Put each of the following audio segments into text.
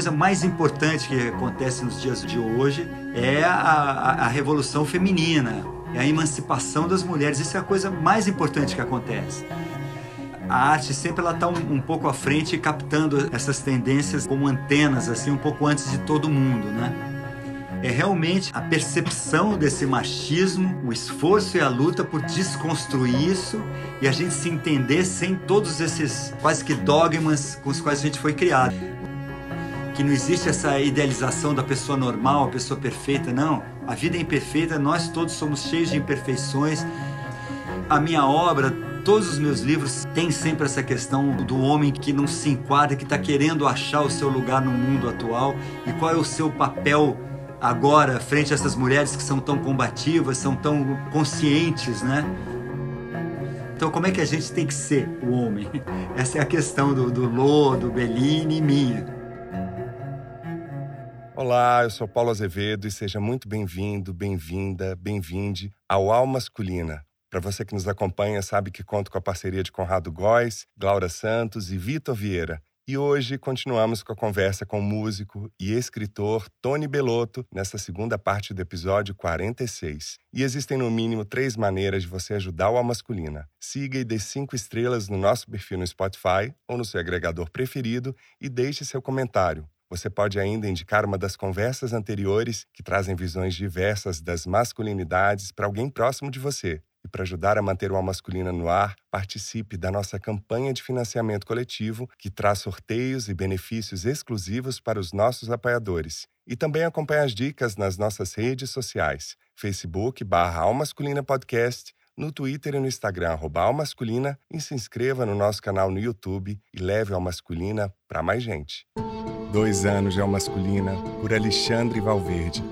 coisa mais importante que acontece nos dias de hoje é a, a, a revolução feminina, é a emancipação das mulheres. Isso é a coisa mais importante que acontece a arte sempre ela está um, um, pouco à frente, captando essas tendências como antenas, assim, um pouco antes de todo mundo, né? É realmente a percepção desse machismo, o esforço e a luta por desconstruir isso e a gente se entender sem todos esses quase que dogmas com os quais a gente foi criado. Que não existe essa idealização da pessoa normal, a pessoa perfeita, não. A vida é imperfeita, nós todos somos cheios de imperfeições. A minha obra Todos os meus livros têm sempre essa questão do homem que não se enquadra, que está querendo achar o seu lugar no mundo atual e qual é o seu papel agora frente a essas mulheres que são tão combativas, são tão conscientes, né? Então, como é que a gente tem que ser o homem? Essa é a questão do, do Lô, do Bellini e minha. Olá, eu sou Paulo Azevedo e seja muito bem-vindo, bem-vinda, bem-vinde ao Alma Masculina, para você que nos acompanha, sabe que conto com a parceria de Conrado Góes, Glaura Santos e Vitor Vieira. E hoje continuamos com a conversa com o músico e escritor Tony Belotto nessa segunda parte do episódio 46. E existem no mínimo três maneiras de você ajudar o A Masculina. Siga e dê cinco estrelas no nosso perfil no Spotify ou no seu agregador preferido e deixe seu comentário. Você pode ainda indicar uma das conversas anteriores que trazem visões diversas das masculinidades para alguém próximo de você. E para ajudar a manter o Alma Masculina no ar, participe da nossa campanha de financiamento coletivo, que traz sorteios e benefícios exclusivos para os nossos apoiadores. E também acompanhe as dicas nas nossas redes sociais, Facebook barra Podcast, no Twitter e no Instagram, Almasculina, e se inscreva no nosso canal no YouTube e leve a Masculina para mais gente. Dois anos de Almasculina, por Alexandre Valverde,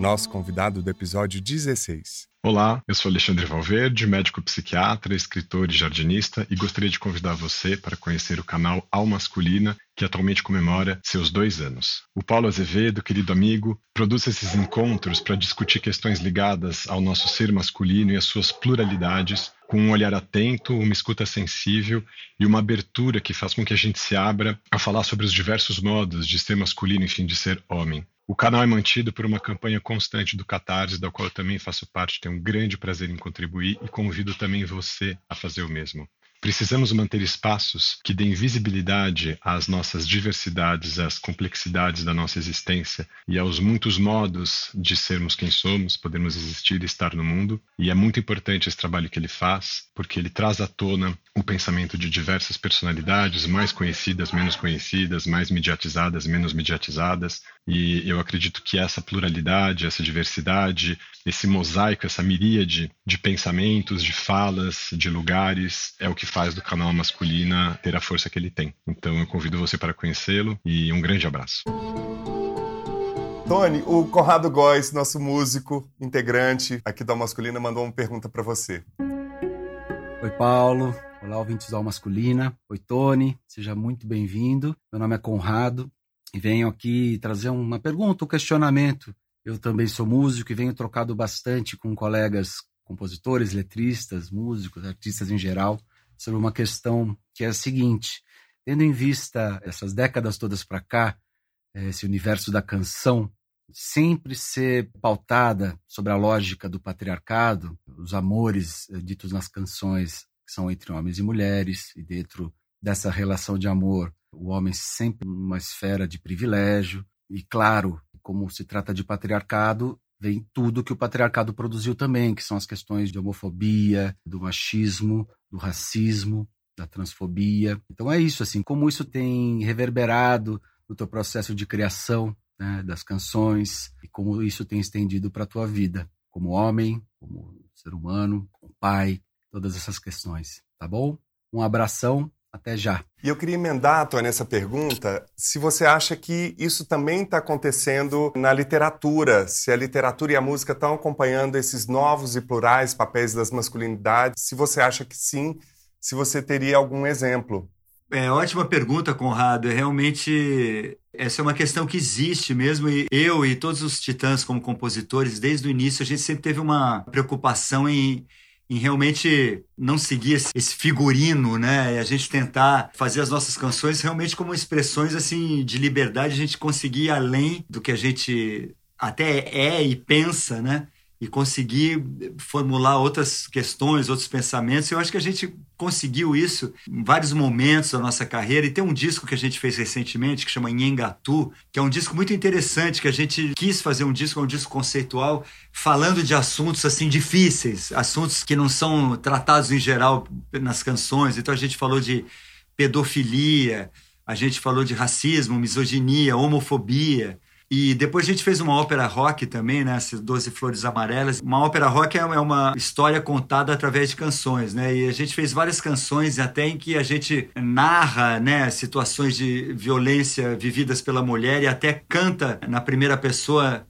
nosso convidado do episódio 16. Olá, eu sou Alexandre Valverde, médico psiquiatra, escritor e jardinista, e gostaria de convidar você para conhecer o canal Al Masculina, que atualmente comemora seus dois anos. O Paulo Azevedo, querido amigo, produz esses encontros para discutir questões ligadas ao nosso ser masculino e às suas pluralidades, com um olhar atento, uma escuta sensível e uma abertura que faz com que a gente se abra a falar sobre os diversos modos de ser masculino, enfim, de ser homem. O canal é mantido por uma campanha constante do Catarse, da qual eu também faço parte, tenho um grande prazer em contribuir e convido também você a fazer o mesmo. Precisamos manter espaços que deem visibilidade às nossas diversidades, às complexidades da nossa existência e aos muitos modos de sermos quem somos, podermos existir e estar no mundo. E é muito importante esse trabalho que ele faz, porque ele traz à tona o pensamento de diversas personalidades, mais conhecidas, menos conhecidas, mais mediatizadas, menos mediatizadas. E eu acredito que essa pluralidade, essa diversidade, esse mosaico, essa miríade de pensamentos, de falas, de lugares, é o que faz do canal Masculina ter a força que ele tem. Então eu convido você para conhecê-lo e um grande abraço. Tony, o Conrado Góes, nosso músico, integrante aqui da Masculina, mandou uma pergunta para você. Oi, Paulo. Olá, ouvintes da Masculina. Oi, Tony. Seja muito bem-vindo. Meu nome é Conrado e venho aqui trazer uma pergunta, um questionamento. Eu também sou músico e venho trocado bastante com colegas compositores, letristas, músicos, artistas em geral, sobre uma questão que é a seguinte: tendo em vista essas décadas todas para cá, esse universo da canção sempre ser pautada sobre a lógica do patriarcado, os amores eh, ditos nas canções que são entre homens e mulheres, e dentro dessa relação de amor, o homem sempre numa esfera de privilégio, e claro, como se trata de patriarcado, vem tudo que o patriarcado produziu também, que são as questões de homofobia, do machismo, do racismo, da transfobia. Então é isso, assim, como isso tem reverberado no teu processo de criação né, das canções e como isso tem estendido para a tua vida, como homem, como ser humano, como pai, todas essas questões, tá bom? Um abração, até já. E eu queria emendar, Tony, essa pergunta, se você acha que isso também está acontecendo na literatura, se a literatura e a música estão acompanhando esses novos e plurais papéis das masculinidades, se você acha que sim, se você teria algum exemplo. É ótima pergunta, Conrado. É realmente essa é uma questão que existe mesmo e eu e todos os titãs como compositores, desde o início a gente sempre teve uma preocupação em em realmente não seguir esse figurino, né? E a gente tentar fazer as nossas canções realmente como expressões assim de liberdade, a gente conseguir ir além do que a gente até é e pensa, né? E conseguir formular outras questões, outros pensamentos. Eu acho que a gente conseguiu isso em vários momentos da nossa carreira. E tem um disco que a gente fez recentemente que chama Nhengatu, que é um disco muito interessante, que a gente quis fazer um disco, um disco conceitual, falando de assuntos assim difíceis, assuntos que não são tratados em geral nas canções. Então a gente falou de pedofilia, a gente falou de racismo, misoginia, homofobia. E depois a gente fez uma ópera rock também, né? Essas Doze Flores Amarelas. Uma ópera rock é, é uma história contada através de canções, né? E a gente fez várias canções até em que a gente narra, né? Situações de violência vividas pela mulher e até canta na primeira pessoa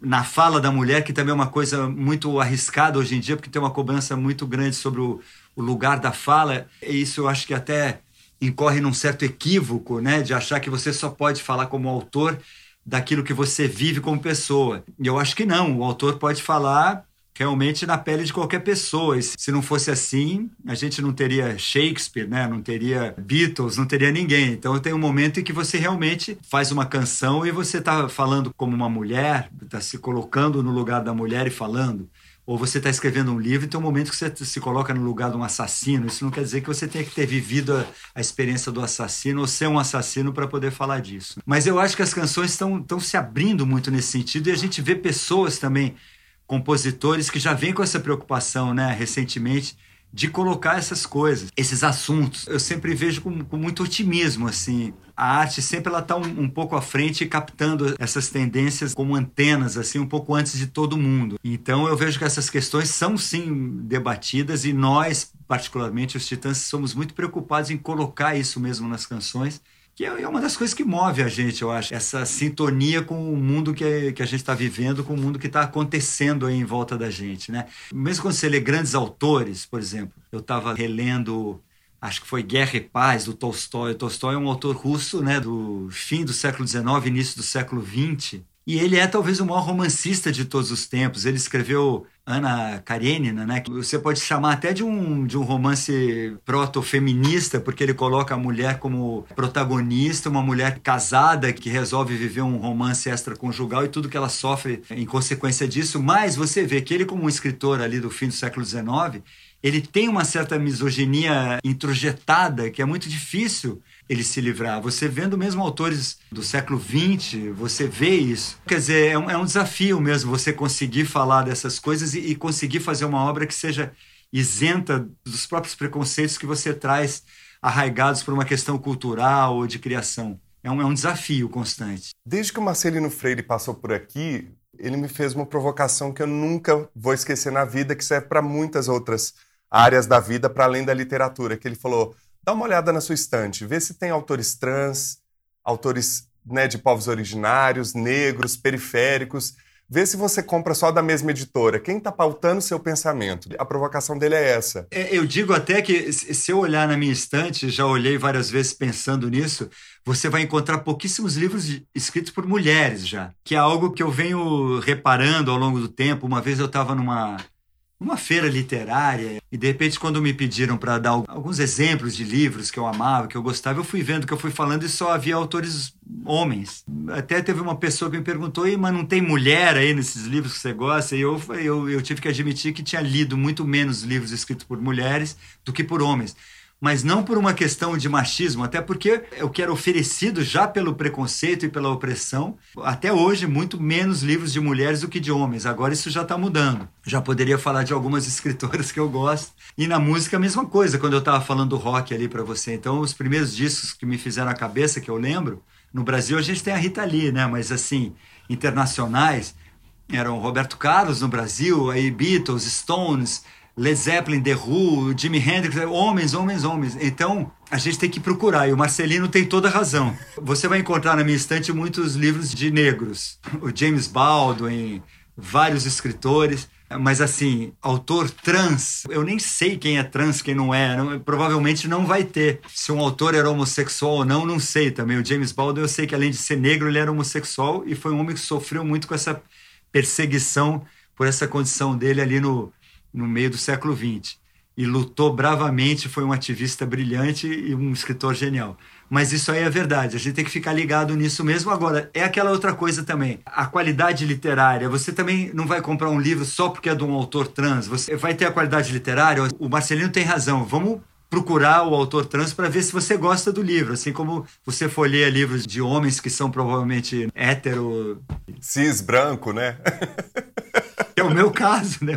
na fala da mulher, que também é uma coisa muito arriscada hoje em dia, porque tem uma cobrança muito grande sobre o, o lugar da fala. E isso eu acho que até incorre num certo equívoco, né? De achar que você só pode falar como autor daquilo que você vive como pessoa. E eu acho que não, o autor pode falar realmente na pele de qualquer pessoa. E se não fosse assim, a gente não teria Shakespeare, né? não teria Beatles, não teria ninguém. Então tem um momento em que você realmente faz uma canção e você está falando como uma mulher, está se colocando no lugar da mulher e falando ou você está escrevendo um livro e tem um momento que você se coloca no lugar de um assassino. Isso não quer dizer que você tenha que ter vivido a, a experiência do assassino ou ser um assassino para poder falar disso. Mas eu acho que as canções estão se abrindo muito nesse sentido e a gente vê pessoas também, compositores, que já vêm com essa preocupação, né, recentemente, de colocar essas coisas, esses assuntos. Eu sempre vejo com, com muito otimismo, assim. A arte sempre ela está um, um, pouco à frente, captando essas tendências como antenas, assim, um pouco antes de todo mundo. Então eu vejo que essas questões são sim debatidas e nós, particularmente os Titãs, somos muito preocupados em colocar isso mesmo nas canções que é uma das coisas que move a gente, eu acho, essa sintonia com o mundo que, que a gente está vivendo, com o mundo que está acontecendo aí em volta da gente, né? Mesmo quando você lê grandes autores, por exemplo, eu estava relendo acho que foi Guerra e Paz, do Tolstói. Tolstói é um autor russo, né, do fim do século XIX, início do século XX. E ele é talvez o maior romancista de todos os tempos. Ele escreveu Ana Karenina, né? Você pode chamar até de um, de um romance proto-feminista, porque ele coloca a mulher como protagonista, uma mulher casada que resolve viver um romance extraconjugal e tudo que ela sofre em consequência disso. Mas você vê que ele, como um escritor ali do fim do século XIX, ele tem uma certa misoginia introjetada que é muito difícil ele se livrar. Você vendo mesmo autores do século XX, você vê isso. Quer dizer, é um, é um desafio mesmo você conseguir falar dessas coisas e, e, conseguir fazer uma obra que seja isenta dos próprios preconceitos que você traz arraigados por uma questão cultural ou de criação. É um, é um desafio constante. Desde que o Marcelino Freire passou por aqui, ele me fez uma provocação que eu nunca vou esquecer na vida, que serve para muitas outras áreas da vida, para além da literatura, que ele falou Dá uma olhada na sua estante, vê se tem autores trans, autores né, de povos originários, negros, periféricos. Vê se você compra só da mesma editora. Quem está pautando seu pensamento? A provocação dele é essa. É, eu digo até que se eu olhar na minha estante, já olhei várias vezes pensando nisso, você vai encontrar pouquíssimos livros escritos por mulheres já, que é algo que eu venho reparando ao longo do tempo. Uma vez eu estava numa uma feira literária e de repente quando me pediram para dar alguns exemplos de livros que eu amava, que eu gostava, eu fui vendo que eu fui falando e só havia autores homens. Até teve uma pessoa que me perguntou, mas não tem mulher aí nesses livros que você gosta? E eu, eu, eu tive que admitir que tinha lido muito menos livros escritos por mulheres do que por homens mas não por uma questão de machismo, até porque o que era oferecido já pelo preconceito e pela opressão, até hoje, muito menos livros de mulheres do que de homens. Agora isso já está mudando. Já poderia falar de algumas escritoras que eu gosto. E na música a mesma coisa, quando eu estava falando do rock ali para você. Então, os primeiros discos que me fizeram a cabeça, que eu lembro, no Brasil a gente tem a Rita Lee, né? Mas assim, internacionais, eram Roberto Carlos no Brasil, aí Beatles, Stones, Led Zeppelin, The Who, Jimi Hendrix, homens, homens, homens. Então, a gente tem que procurar, e o Marcelino tem toda a razão. Você vai encontrar na minha estante muitos livros de negros. O James Baldwin, vários escritores. Mas assim, autor trans, eu nem sei quem é trans, quem não é. Não, provavelmente não vai ter. Se um autor era homossexual ou não, não sei também. O James Baldwin, eu sei que além de ser negro, ele era homossexual e foi um homem que sofreu muito com essa perseguição por essa condição dele ali no, no meio do século XX e lutou bravamente, foi um ativista brilhante e um escritor genial. Mas isso aí é verdade, a gente tem que ficar ligado nisso mesmo. Agora, é aquela outra coisa também, a qualidade literária. Você também não vai comprar um livro só porque é de um autor trans, você vai ter a qualidade literária. O Marcelino tem razão, vamos procurar o autor trans para ver se você gosta do livro, assim como você ler livros de homens que são provavelmente hétero. Cis, branco, né? É o meu caso, né?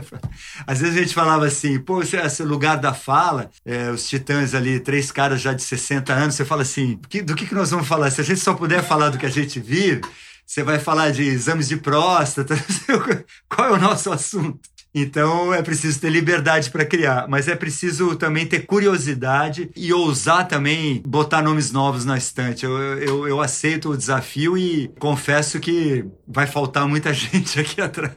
Às vezes a gente falava assim, pô, esse lugar da fala, é, os titãs ali, três caras já de 60 anos, você fala assim, do que, que nós vamos falar? Se a gente só puder falar do que a gente vive, você vai falar de exames de próstata, qual é o nosso assunto? Então é preciso ter liberdade para criar, mas é preciso também ter curiosidade e ousar também botar nomes novos na estante. Eu, eu, eu aceito o desafio e confesso que vai faltar muita gente aqui atrás.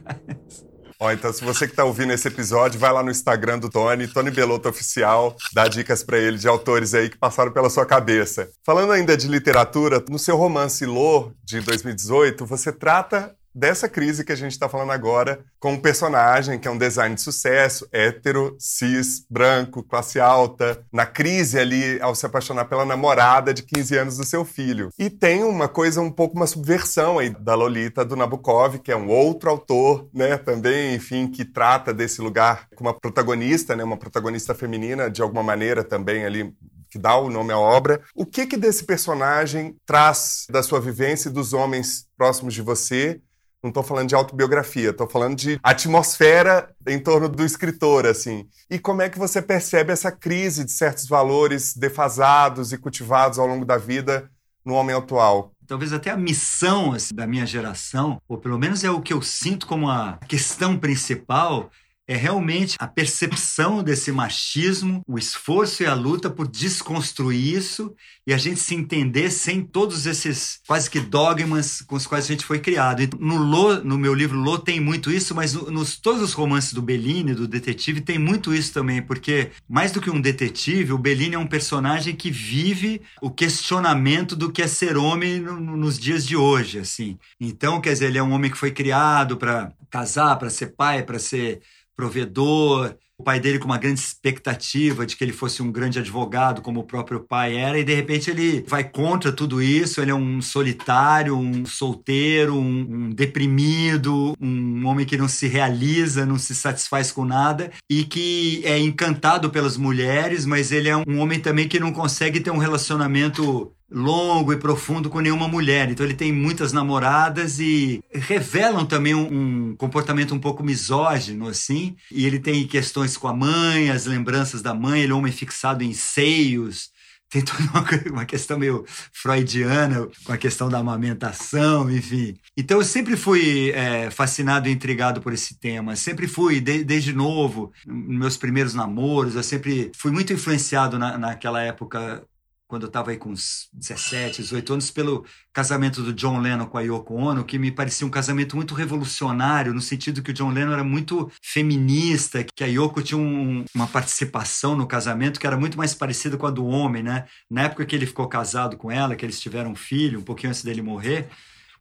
Ó, então se você que está ouvindo esse episódio, vai lá no Instagram do Tony, Tony Belotto Oficial, dá dicas para ele de autores aí que passaram pela sua cabeça. Falando ainda de literatura, no seu romance Lô, de 2018, você trata dessa crise que a gente está falando agora com um personagem que é um design de sucesso, hétero, cis, branco, classe alta, na crise ali ao se apaixonar pela namorada de 15 anos do seu filho. E tem uma coisa um pouco uma subversão aí da Lolita do Nabokov, que é um outro autor, né, também, enfim, que trata desse lugar com uma protagonista, né, uma protagonista feminina de alguma maneira também ali que dá o nome à obra. O que que desse personagem traz da sua vivência e dos homens próximos de você não estou falando de autobiografia, estou falando de atmosfera em torno do escritor, assim. E como é que você percebe essa crise de certos valores defasados e cultivados ao longo da vida no homem atual? Talvez até a missão assim, da minha geração, ou pelo menos é o que eu sinto como a questão principal, é realmente a percepção desse machismo, o esforço e a luta por desconstruir isso e a gente se entender sem todos esses quase que dogmas com os quais a gente foi criado. E no Lô, no meu livro Lô tem muito isso, mas nos todos os romances do Bellini, do detetive, tem muito isso também, porque mais do que um detetive, o Bellini é um personagem que vive o questionamento do que é ser homem no, nos dias de hoje, assim. Então, quer dizer, ele é um homem que foi criado para casar, para ser pai, para ser provedor, o pai dele com uma grande expectativa de que ele fosse um grande advogado, como o próprio pai era, e de repente ele vai contra tudo isso. Ele é um solitário, um solteiro, um, um deprimido, um homem que não se realiza, não se satisfaz com nada e que é encantado pelas mulheres, mas ele é um homem também que não consegue ter um relacionamento longo e profundo com nenhuma mulher. Então ele tem muitas namoradas e revelam também um, um, comportamento um pouco misógino, assim. E ele tem questões com a mãe, as lembranças da mãe, ele é um homem fixado em seios. Tem toda uma, questão meio freudiana com a questão da amamentação, enfim. Então eu sempre fui é, fascinado e intrigado por esse tema. Sempre fui, de, desde novo, nos meus primeiros namoros, eu sempre fui muito influenciado na, naquela época quando eu estava aí com uns 17, 18 anos, pelo casamento do John Lennon com a Yoko Ono, que me parecia um casamento muito revolucionário, no sentido que o John Lennon era muito feminista, que a Yoko tinha um, uma participação no casamento que era muito mais parecida com a do homem, né? Na época que ele ficou casado com ela, que eles tiveram um filho, um pouquinho antes dele morrer,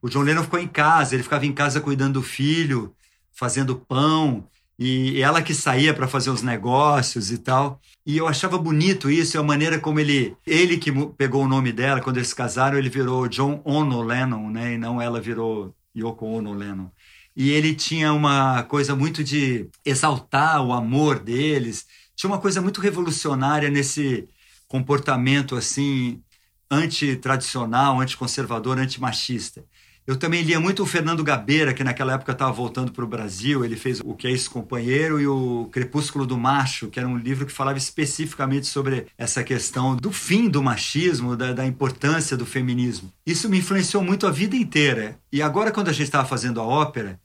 o John Lennon ficou em casa, ele ficava em casa cuidando do filho, fazendo pão, e ela que saía para fazer os negócios e tal. E eu achava bonito isso, a maneira como ele, ele que pegou o nome dela, quando eles casaram, ele virou John Ono Lennon, né? E não ela virou Yoko Ono Lennon. E ele tinha uma coisa muito de exaltar o amor deles. Tinha uma coisa muito revolucionária nesse comportamento assim antitradicional, anticonservador, antimachista. Eu também lia muito o Fernando Gabeira, que naquela época estava voltando para o Brasil. Ele fez O Que é Esse Companheiro e o Crepúsculo do Macho, que era um livro que falava especificamente sobre essa questão do fim do machismo, da, da importância do feminismo. Isso me influenciou muito a vida inteira. E agora, quando a gente estava fazendo a ópera,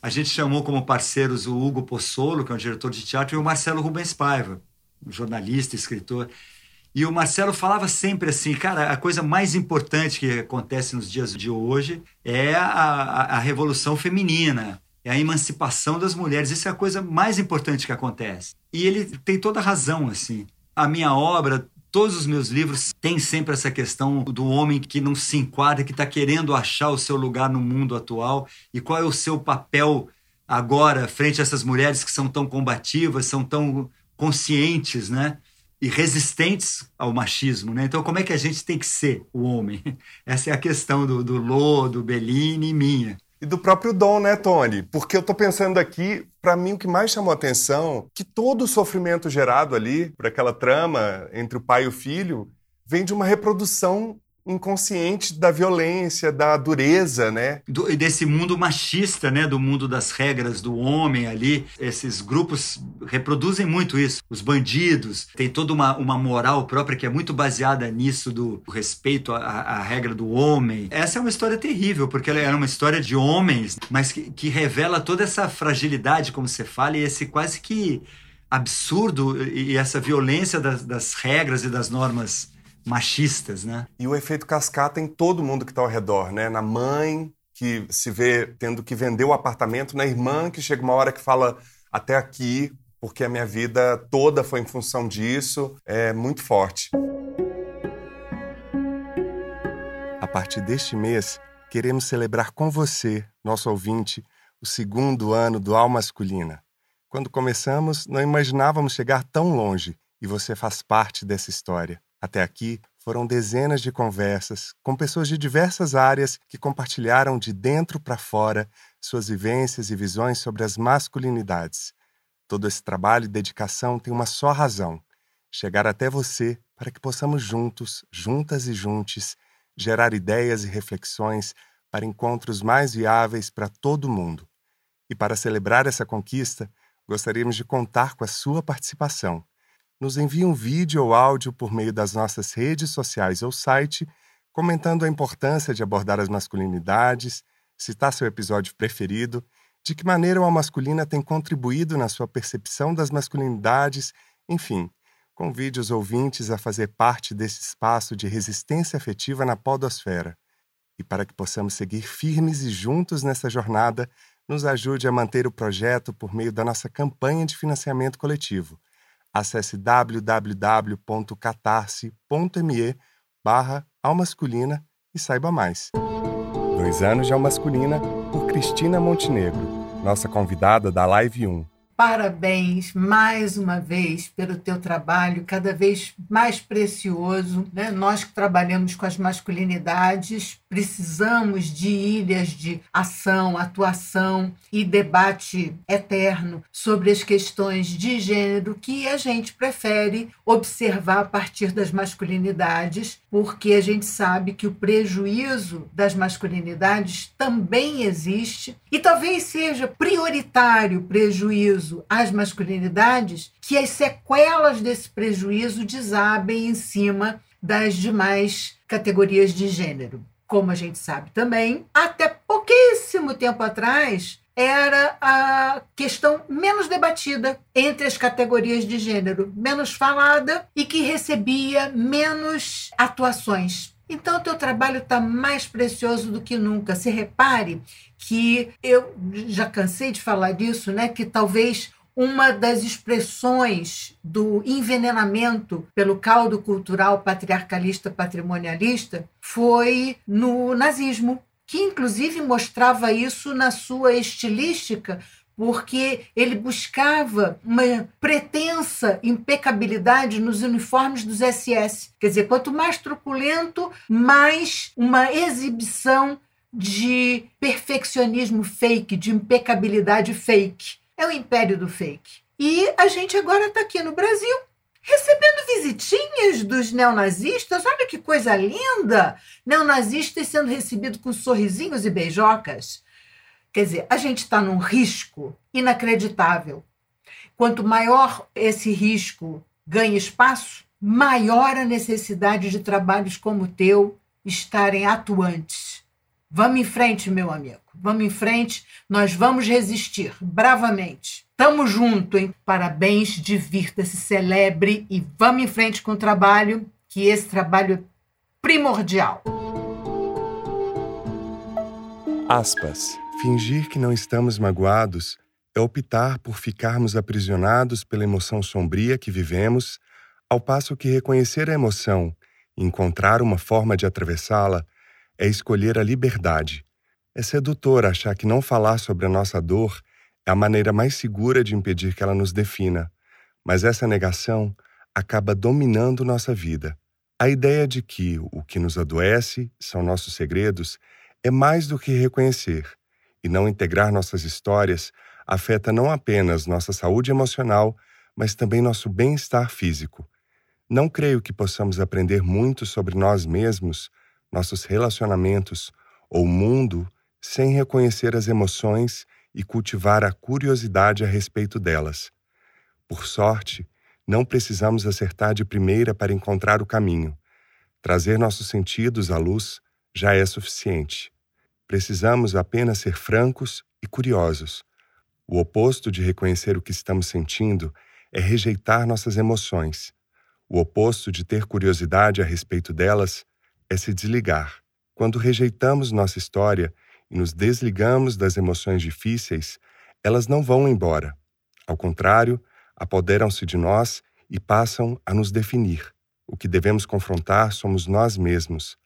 a gente chamou como parceiros o Hugo Pozzolo, que é um diretor de teatro, e o Marcelo Rubens Paiva, um jornalista, escritor. E o Marcelo falava sempre assim, cara, a coisa mais importante que acontece nos dias de hoje é a, a, a revolução feminina, é a emancipação das mulheres. Isso é a coisa mais importante que acontece. E ele tem toda a razão, assim. A minha obra, todos os meus livros têm sempre essa questão do homem que não se enquadra, que está querendo achar o seu lugar no mundo atual e qual é o seu papel agora frente a essas mulheres que são tão combativas, são tão conscientes, né? E resistentes ao machismo, né? Então, como é que a gente tem que ser o homem? Essa é a questão do, do Lô, do Bellini e minha. E do próprio Dom, né, Tony? Porque eu tô pensando aqui, para mim o que mais chamou a atenção, que todo o sofrimento gerado ali por aquela trama entre o pai e o filho vem de uma reprodução inconsciente da violência, da dureza, né? Do, desse mundo machista, né? Do mundo das regras do homem ali. Esses grupos reproduzem muito isso. Os bandidos, tem toda uma, uma moral própria que é muito baseada nisso do respeito à, à regra do homem. Essa é uma história terrível, porque ela era uma história de homens, mas que, que revela toda essa fragilidade, como você fala, e esse quase que absurdo e essa violência das, das regras e das normas machistas, né? E o efeito cascata em todo mundo que está ao redor, né? Na mãe que se vê tendo que vender o apartamento, na irmã que chega uma hora que fala até aqui, porque a minha vida toda foi em função disso, é muito forte. A partir deste mês, queremos celebrar com você, nosso ouvinte, o segundo ano do Alma Masculina. Quando começamos, não imaginávamos chegar tão longe e você faz parte dessa história. Até aqui, foram dezenas de conversas com pessoas de diversas áreas que compartilharam de dentro para fora suas vivências e visões sobre as masculinidades. Todo esse trabalho e dedicação tem uma só razão: chegar até você para que possamos juntos, juntas e juntos, gerar ideias e reflexões para encontros mais viáveis para todo mundo. E para celebrar essa conquista, gostaríamos de contar com a sua participação nos envie um vídeo ou áudio por meio das nossas redes sociais ou site, comentando a importância de abordar as masculinidades, citar seu episódio preferido, de que maneira uma masculina tem contribuído na sua percepção das masculinidades, enfim, convide os ouvintes a fazer parte desse espaço de resistência afetiva na podosfera. E para que possamos seguir firmes e juntos nessa jornada, nos ajude a manter o projeto por meio da nossa campanha de financiamento coletivo – Acesse www.catarse.me barra Almasculina e saiba mais. Dois anos de Almasculina por Cristina Montenegro, nossa convidada da Live 1. Parabéns mais uma vez pelo teu trabalho, cada vez mais precioso. Né? Nós que trabalhamos com as masculinidades precisamos de ilhas de ação, atuação e debate eterno sobre as questões de gênero que a gente prefere observar a partir das masculinidades, porque a gente sabe que o prejuízo das masculinidades também existe e talvez seja prioritário o prejuízo às masculinidades que as sequelas desse prejuízo desabem em cima das demais categorias de gênero como a gente sabe também, até pouquíssimo tempo atrás, era a questão menos debatida entre as categorias de gênero, menos falada e que recebia menos atuações. Então, o teu trabalho está mais precioso do que nunca. Se repare que eu já cansei de falar disso, né? Que talvez uma das expressões do envenenamento pelo caldo cultural patriarcalista patrimonialista foi no nazismo, que inclusive mostrava isso na sua estilística, porque ele buscava uma pretensa impecabilidade nos uniformes dos SS. Quer dizer, quanto mais truculento, mais uma exibição de perfeccionismo fake, de impecabilidade fake é o império do fake. E a gente agora está aqui no Brasil recebendo visitinhas dos neonazistas. Olha que coisa linda! Neonazistas sendo recebidos com sorrisinhos e beijocas. Quer dizer, a gente está num risco inacreditável. Quanto maior esse risco ganha espaço, maior a necessidade de trabalhos como o teu estarem atuantes. Vamos em frente, meu amigo. Vamos em frente. Nós vamos resistir bravamente. Tamo junto, hein? Parabéns, divirta-se, celebre e vamos em frente com o trabalho, que esse trabalho é primordial. Aspas. Fingir que não estamos magoados é optar por ficarmos aprisionados pela emoção sombria que vivemos, ao passo que reconhecer a emoção e encontrar uma forma de atravessá-la é escolher a liberdade. É sedutor achar que não falar sobre a nossa dor É a maneira mais segura de impedir que ela nos defina, mas essa negação acaba dominando nossa vida. A ideia de que o que nos adoece são nossos segredos é mais do que reconhecer, e não integrar nossas histórias afeta não apenas nossa saúde emocional, mas também nosso bem-estar físico. Não creio que possamos aprender muito sobre nós mesmos, nossos relacionamentos ou mundo sem reconhecer as emoções e cultivar a curiosidade a respeito delas. Por sorte, não precisamos acertar de primeira para encontrar o caminho. Trazer nossos sentidos à luz já é suficiente. Precisamos apenas ser francos e curiosos. O oposto de reconhecer o que estamos sentindo é rejeitar nossas emoções. O oposto de ter curiosidade a respeito delas é se desligar. Quando rejeitamos nossa história e nos desligamos das emoções difíceis, elas não vão embora. Ao contrário, apoderam-se de nós e passam a nos definir. O que devemos confrontar somos nós mesmos.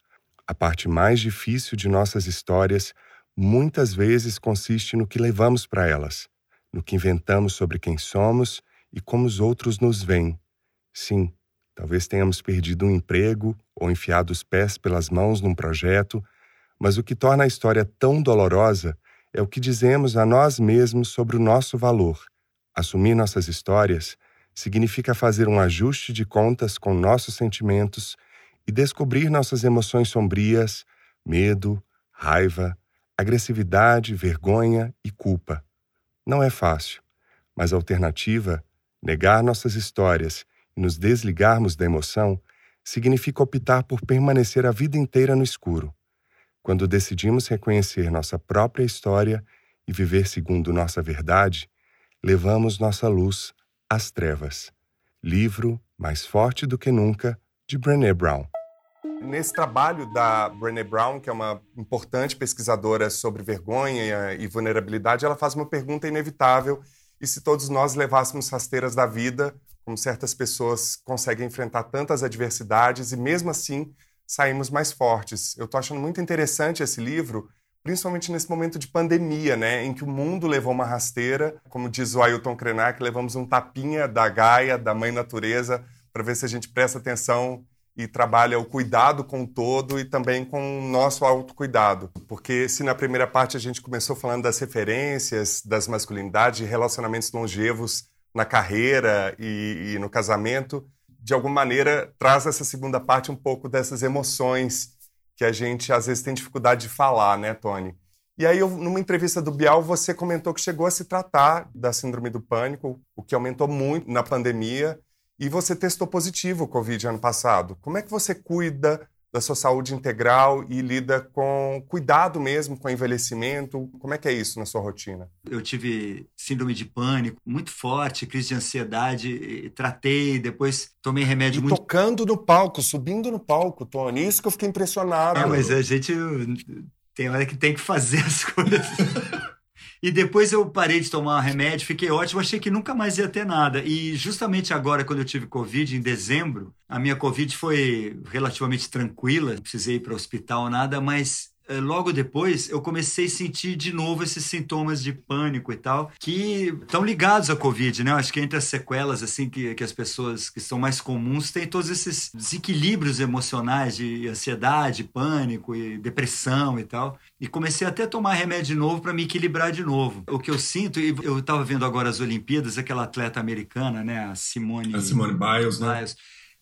A parte mais difícil de nossas histórias muitas vezes consiste no que levamos para elas, no que inventamos sobre quem somos e como os outros nos veem. Sim, talvez tenhamos perdido um emprego ou enfiado os pés pelas mãos num projeto, mas o que torna a história tão dolorosa é o que dizemos a nós mesmos sobre o nosso valor. Assumir nossas histórias significa fazer um ajuste de contas com nossos sentimentos e descobrir nossas emoções sombrias, medo, raiva, agressividade, vergonha e culpa. Não é fácil, mas a alternativa, negar nossas histórias e nos desligarmos da emoção, significa optar por permanecer a vida inteira no escuro. Quando decidimos reconhecer nossa própria história e viver segundo nossa verdade, levamos nossa luz às trevas. Livro Mais Forte do que Nunca, de Brené Brown. Nesse trabalho da Brené Brown, que é uma importante pesquisadora sobre vergonha e vulnerabilidade, ela faz uma pergunta inevitável: e se todos nós levássemos rasteiras da vida, como certas pessoas conseguem enfrentar tantas adversidades e mesmo assim saímos mais fortes? Eu estou achando muito interessante esse livro, principalmente nesse momento de pandemia, né, em que o mundo levou uma rasteira, como diz o Ailton Krenak, levamos um tapinha da Gaia, da Mãe Natureza, para ver se a gente presta atenção e trabalha o cuidado com o todo e também com o nosso autocuidado. Porque se na primeira parte a gente começou falando das referências, das masculinidades, de relacionamentos longevos na carreira e, e no casamento, de alguma maneira traz essa segunda parte um pouco dessas emoções que a gente às vezes tem dificuldade de falar, né, Tony? E aí, numa entrevista do Bial, você comentou que chegou a se tratar da síndrome do pânico, o que aumentou muito na pandemia e você testou positivo o Covid ano passado. Como é que você cuida da sua saúde integral e lida com cuidado mesmo com o envelhecimento? Como é que é isso na sua rotina? Eu tive síndrome de pânico muito forte, crise de ansiedade, tratei, depois tomei remédio e muito... tocando no palco, subindo no palco, Tony. Isso que eu fiquei impressionado. É, mas a gente tem hora que tem que fazer as coisas. E depois eu parei de tomar remédio, fiquei ótimo, achei que nunca mais ia ter nada. E justamente agora, quando eu tive Covid, em dezembro, a minha Covid foi relativamente tranquila, não precisei ir para o hospital, nada, mas eh, logo depois eu comecei a sentir de novo esses sintomas de pânico e tal, que estão ligados à Covid, né? Acho que entre as sequelas, assim, que, que as pessoas que são mais comuns têm todos esses desequilíbrios emocionais de ansiedade, pânico e depressão e tal. E comecei até a tomar remédio de novo para me equilibrar de novo. O que eu sinto, e eu estava vendo agora as Olimpíadas, aquela atleta americana, né? A Simone, a Simone Biles, né? Biles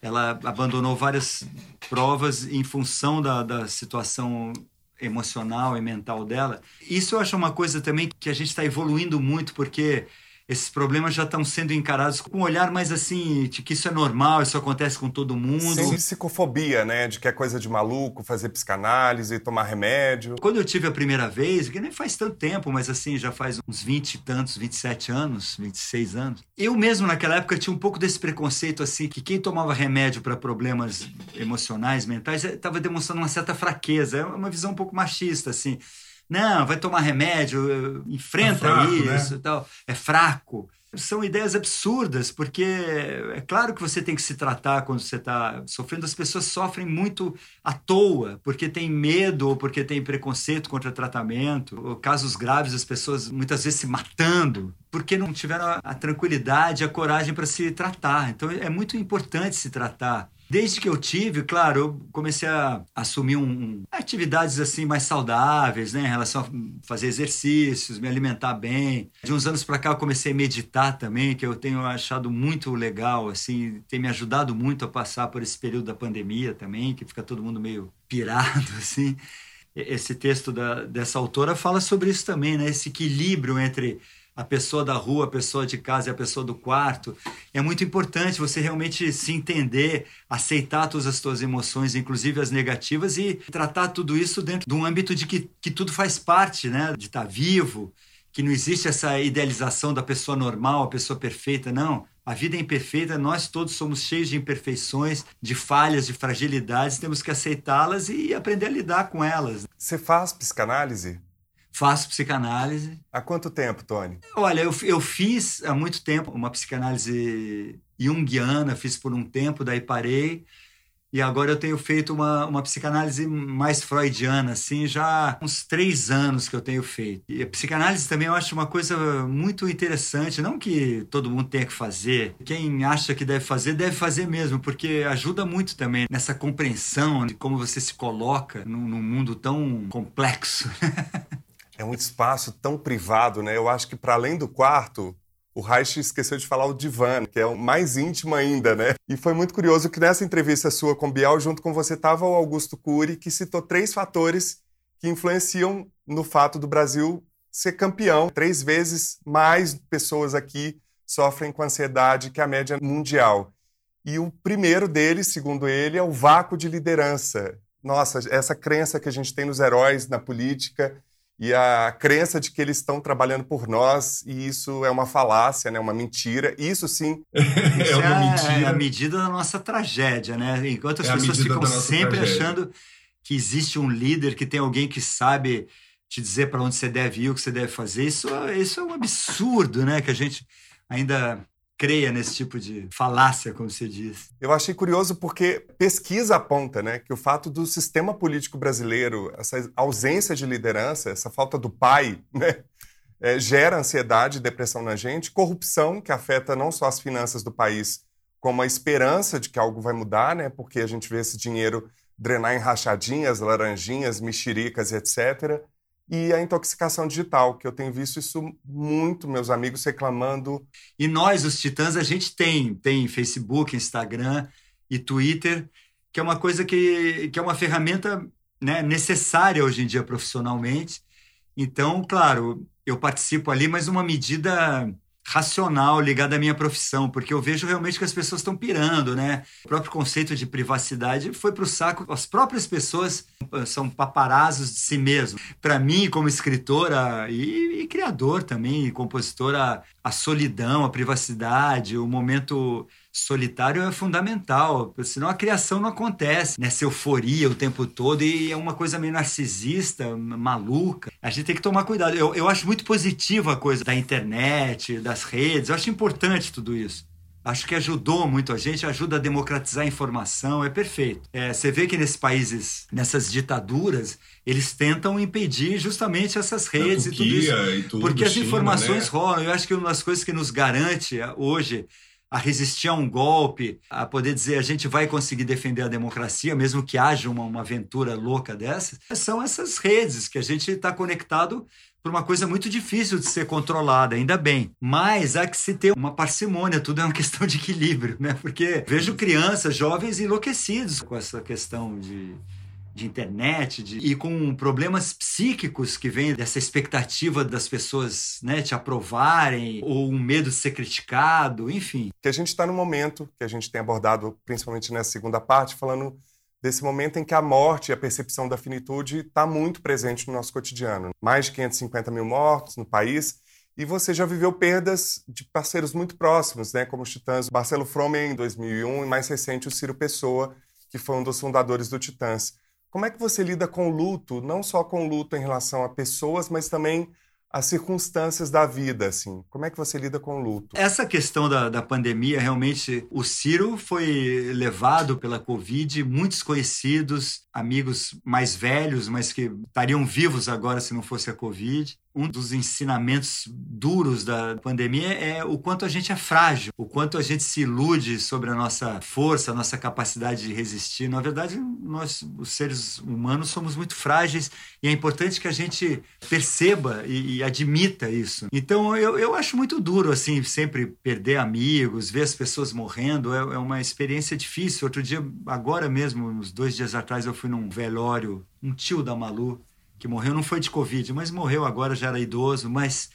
ela abandonou várias provas em função da, da situação emocional e mental dela. Isso eu acho uma coisa também que a gente está evoluindo muito, porque esses problemas já estão sendo encarados com um olhar mais assim, de que isso é normal, isso acontece com todo mundo. Sem psicofobia, né? De que é coisa de maluco, fazer psicanálise, tomar remédio. Quando eu tive a primeira vez, que nem faz tanto tempo, mas assim, já faz uns 20 e tantos, 27 anos, 26 anos. Eu mesmo naquela época tinha um pouco desse preconceito assim, que quem tomava remédio para problemas emocionais, mentais, estava demonstrando uma certa fraqueza. É uma visão um pouco machista, assim. Não, vai tomar remédio, enfrenta é fraco, isso né? tal. É fraco. São ideias absurdas, porque é claro que você tem que se tratar quando você está sofrendo. As pessoas sofrem muito à toa, porque tem medo ou porque tem preconceito contra tratamento. Ou casos graves, as pessoas muitas vezes se matando porque não tiveram a, a tranquilidade, a coragem para se tratar. Então é muito importante se tratar. Desde que eu tive, claro, eu comecei a assumir um, atividades assim mais saudáveis, né, em relação a fazer exercícios, me alimentar bem. De uns anos para cá eu comecei a meditar também, que eu tenho achado muito legal, assim, tem me ajudado muito a passar por esse período da pandemia também, que fica todo mundo meio pirado, assim. Esse texto da, dessa autora fala sobre isso também, né, esse equilíbrio entre a pessoa da rua, a pessoa de casa e a pessoa do quarto. É muito importante você realmente se entender, aceitar todas as suas emoções, inclusive as negativas, e tratar tudo isso dentro de um âmbito de que, que tudo faz parte, né? De estar tá vivo, que não existe essa idealização da pessoa normal, a pessoa perfeita, não. A vida é imperfeita, nós todos somos cheios de imperfeições, de falhas, de fragilidades, temos que aceitá-las e aprender a lidar com elas. Você faz psicanálise? Faço psicanálise. Há quanto tempo, Tony? Olha, eu, eu fiz há muito tempo uma psicanálise junguiana, fiz por um tempo, daí parei. E agora eu tenho feito uma, uma psicanálise mais freudiana, assim, já há uns três anos que eu tenho feito. E a psicanálise também eu acho uma coisa muito interessante, não que todo mundo tenha que fazer. Quem acha que deve fazer, deve fazer mesmo, porque ajuda muito também nessa compreensão de como você se coloca num, num mundo tão complexo. é um espaço tão privado, né? Eu acho que para além do quarto, o Reich esqueceu de falar o divã, que é o mais íntimo ainda, né? E foi muito curioso que nessa entrevista sua com Bial, junto com você estava o Augusto Cury, que citou três fatores que influenciam no fato do Brasil ser campeão. Três vezes mais pessoas aqui sofrem com ansiedade que a média mundial. E o primeiro deles, segundo ele, é o vácuo de liderança. Nossa, essa crença que a gente tem nos heróis na política e a crença de que eles estão trabalhando por nós e isso é uma falácia, né, uma mentira. Isso sim, isso é, uma mentira. É a medida da nossa tragédia, né? Enquanto as é pessoas ficam sempre tragédia. achando que existe um líder, que tem alguém que sabe te dizer para onde você deve ir, o que você deve fazer, isso, isso é um absurdo, né? Que a gente ainda creia nesse tipo de falácia, como você diz. Eu achei curioso porque pesquisa aponta né, que o fato do sistema político brasileiro, essa ausência de liderança, essa falta do pai, né, é, gera ansiedade e depressão na gente, corrupção, que afeta não só as finanças do país, como a esperança de que algo vai mudar, né, porque a gente vê esse dinheiro drenar em rachadinhas, laranjinhas, mexericas etc., e a intoxicação digital, que eu tenho visto isso muito, meus amigos reclamando. E nós, os Titãs, a gente tem, tem Facebook, Instagram e Twitter, que é uma coisa que, que é uma ferramenta né, necessária hoje em dia profissionalmente. Então, claro, eu participo ali, mas uma medida racional ligada à minha profissão, porque eu vejo realmente que as pessoas estão pirando, né? O próprio conceito de privacidade foi para o saco. As próprias pessoas eh, são paparazos de si mesmo. Para mim, como escritora e, e criador também, e compositora, a solidão, a privacidade, o momento solitário é fundamental, senão a criação não acontece nessa euforia o tempo todo e é uma coisa meio narcisista, maluca. A gente tem que tomar cuidado. Eu, eu acho muito positiva a coisa da internet, das redes, eu acho importante tudo isso. Acho que ajudou muito a gente, ajuda a democratizar a informação, é perfeito. É, você vê que nesses países, nessas ditaduras, eles tentam impedir justamente essas redes e tudo isso. E tudo, porque as informações né? rolam. Eu acho que uma das coisas que nos garante hoje a resistir a um golpe, a poder dizer a gente vai conseguir defender a democracia, mesmo que haja uma, uma aventura louca dessa, são essas redes que a gente está conectado por uma coisa muito difícil de ser controlada, ainda bem. Mas há que se ter uma parcimônia, tudo é uma questão de equilíbrio, né? Porque vejo crianças, jovens enlouquecidos com essa questão de de internet de, e com problemas psíquicos que vêm dessa expectativa das pessoas né, te aprovarem ou um medo de ser criticado, enfim. Que a gente está no momento que a gente tem abordado, principalmente nessa segunda parte, falando desse momento em que a morte e a percepção da finitude está muito presente no nosso cotidiano. Mais de 550 mil mortos no país. E você já viveu perdas de parceiros muito próximos, né, como os Titãs, Marcelo Fromen em 2001 e mais recente o Ciro Pessoa, que foi um dos fundadores do Titãs. Como é que você lida com o luto, não só com o luto em relação a pessoas, mas também as circunstâncias da vida, assim. Como é que você lida com o luto? Essa questão da, da pandemia, realmente, o Ciro foi levado pela Covid, muitos conhecidos, amigos mais velhos, mas que estariam vivos agora se não fosse a Covid um dos ensinamentos duros da pandemia é o quanto a gente é frágil, o quanto a gente se ilude sobre a nossa força, a nossa capacidade de resistir. Na verdade, nós, os seres humanos, somos muito frágeis e é importante que a gente perceba e, e admita isso. Então, eu, eu acho muito duro, assim, sempre perder amigos, ver as pessoas morrendo. É, é uma experiência difícil. Outro dia, agora mesmo, uns dois dias atrás, eu fui num velório, um tio da Malu, que morreu não foi de Covid, mas morreu agora, já era idoso, mas